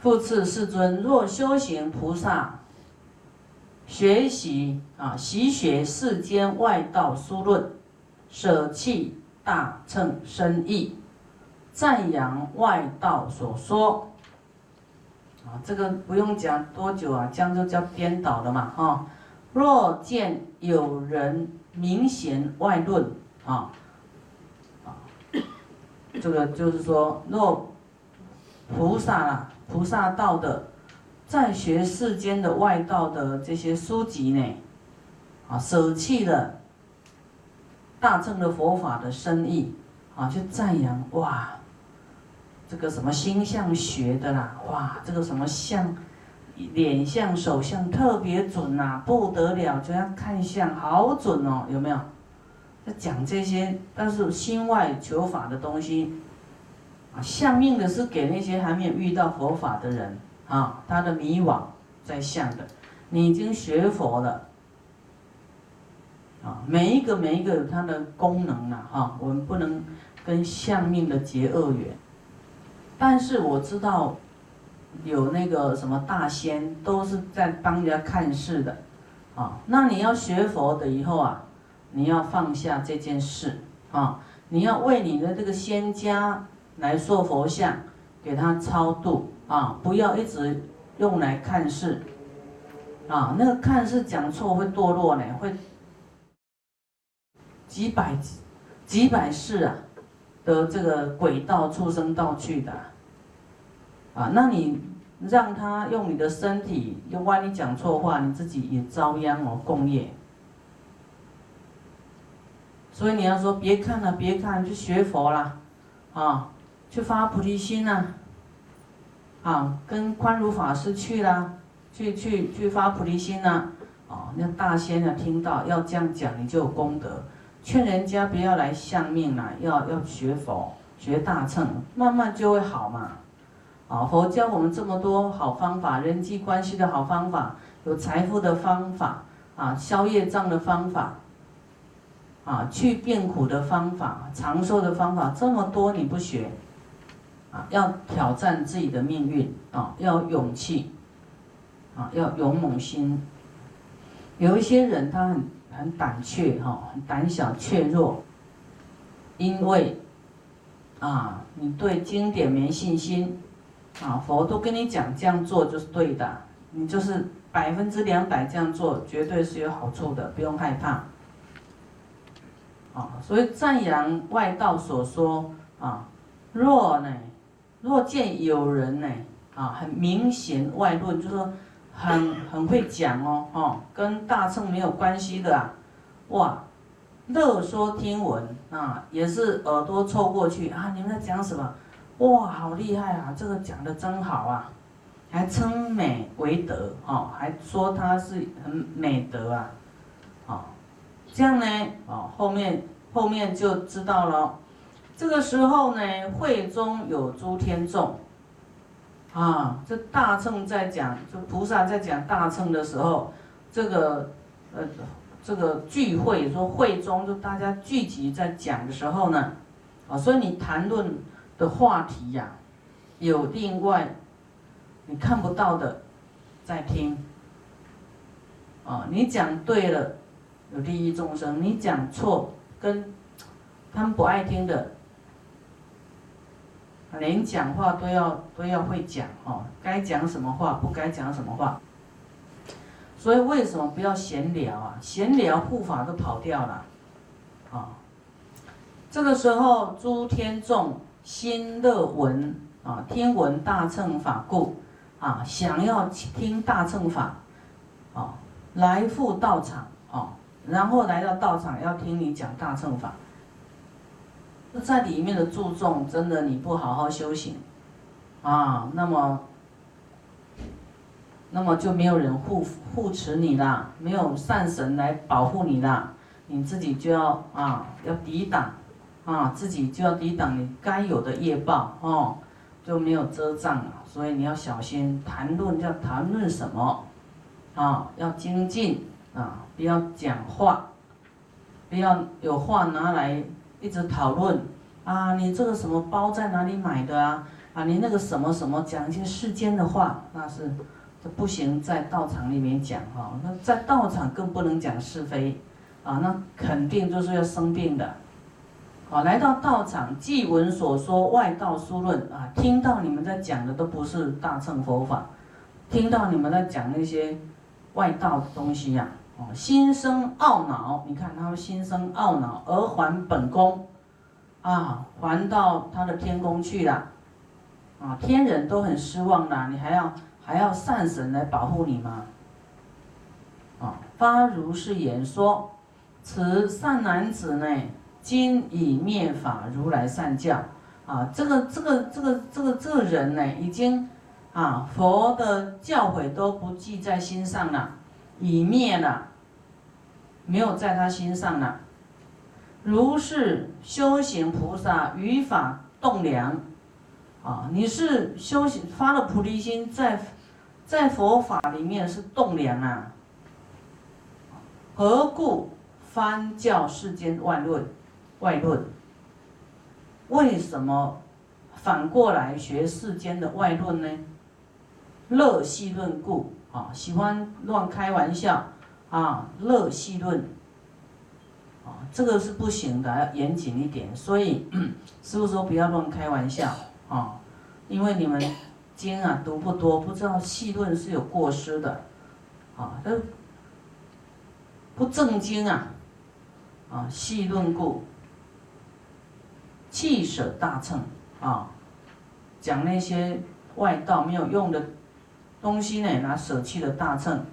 复次世尊，若修行菩萨学习啊，习学世间外道书论，舍弃大乘深义，赞扬外道所说啊，这个不用讲多久啊，这样就叫颠倒了嘛哈。若见有人明贤外论啊。这个就是说，若菩萨啊，菩萨道的，在学世间的外道的这些书籍呢，啊，舍弃了大乘的佛法的深意，啊，去赞扬哇，这个什么星象学的啦，哇，这个什么相，脸相、手相特别准呐，不得了，就要看相，好准哦，有没有？讲这些，但是心外求法的东西，啊，相命的是给那些还没有遇到佛法的人啊，他的迷惘在相的，你已经学佛了，啊，每一个每一个它的功能啊，哈，我们不能跟相命的结恶缘，但是我知道有那个什么大仙都是在帮人家看事的，啊，那你要学佛的以后啊。你要放下这件事啊！你要为你的这个仙家来塑佛像，给他超度啊！不要一直用来看事啊！那个看事讲错会堕落呢，会几百几百世啊的这个鬼道畜生道去的啊！那你让他用你的身体，又万一讲错话，你自己也遭殃哦，共业。所以你要说别看了，别看，去学佛啦，啊，去发菩提心呐，啊，跟宽如法师去啦，去去去发菩提心呐，哦，那大仙呢听到要这样讲，你就有功德，劝人家不要来相命啦，要要学佛，学大乘，慢慢就会好嘛，啊，佛教我们这么多好方法，人际关系的好方法，有财富的方法，啊，消业障的方法。啊，去变苦的方法，长寿的方法这么多，你不学，啊，要挑战自己的命运啊，要勇气，啊，要勇猛心。有一些人他很很胆怯哈，很胆小怯弱，因为啊，你对经典没信心，啊，佛都跟你讲这样做就是对的，你就是百分之两百这样做，绝对是有好处的，不用害怕。啊，所以赞扬外道所说啊，若呢，若见有人呢，啊，很明显外论，就是说很很会讲哦，哦，跟大乘没有关系的啊，哇，乐说听闻啊，也是耳朵凑过去啊，你们在讲什么？哇，好厉害啊，这个讲的真好啊，还称美为德哦，还说他是很美德啊，啊。这样呢，哦，后面后面就知道了。这个时候呢，会中有诸天众，啊，这大乘在讲，就菩萨在讲大乘的时候，这个呃，这个聚会说会中就大家聚集在讲的时候呢，啊，所以你谈论的话题呀，有另外你看不到的在听，啊，你讲对了。有利益众生，你讲错，跟他们不爱听的，连讲话都要都要会讲哦，该讲什么话，不该讲什么话。所以为什么不要闲聊啊？闲聊护法都跑掉了，啊，这个时候诸天众心乐闻啊，听闻大乘法故啊，想要听大乘法，啊，来赴道场啊。然后来到道场要听你讲大乘法，那在里面的注重真的你不好好修行，啊，那么，那么就没有人护护持你啦，没有善神来保护你啦，你自己就要啊要抵挡，啊自己就要抵挡你该有的业报哦，就没有遮障了，所以你要小心谈论要谈论什么，啊要精进。啊，不要讲话，不要有话拿来一直讨论啊！你这个什么包在哪里买的啊？啊，你那个什么什么讲一些世间的话，那是这不行，在道场里面讲哈，那在道场更不能讲是非，啊，那肯定就是要生病的。啊，来到道场，既闻所说外道书论啊，听到你们在讲的都不是大乘佛法，听到你们在讲那些外道的东西呀，哦，心生懊恼，你看他们心生懊恼而还本宫，啊，还到他的天宫去了，啊，天人都很失望啦，你还要还要善神来保护你吗？啊，发如是言说，此善男子呢？今已灭法如来善教，啊，这个这个这个这个这个人呢，已经啊佛的教诲都不记在心上了，已灭了，没有在他心上了。如是修行菩萨于法栋梁，啊，你是修行发了菩提心，在在佛法里面是栋梁啊。何故翻教世间万论？外论，为什么反过来学世间的外论呢？乐戏论故啊，喜欢乱开玩笑啊，乐戏论啊，这个是不行的，要严谨一点。所以师傅说不要乱开玩笑啊，因为你们经啊读不多，不知道戏论是有过失的啊，都不正经啊啊，戏论故。气舍大乘啊，讲那些外道没有用的东西呢，拿舍弃了大乘。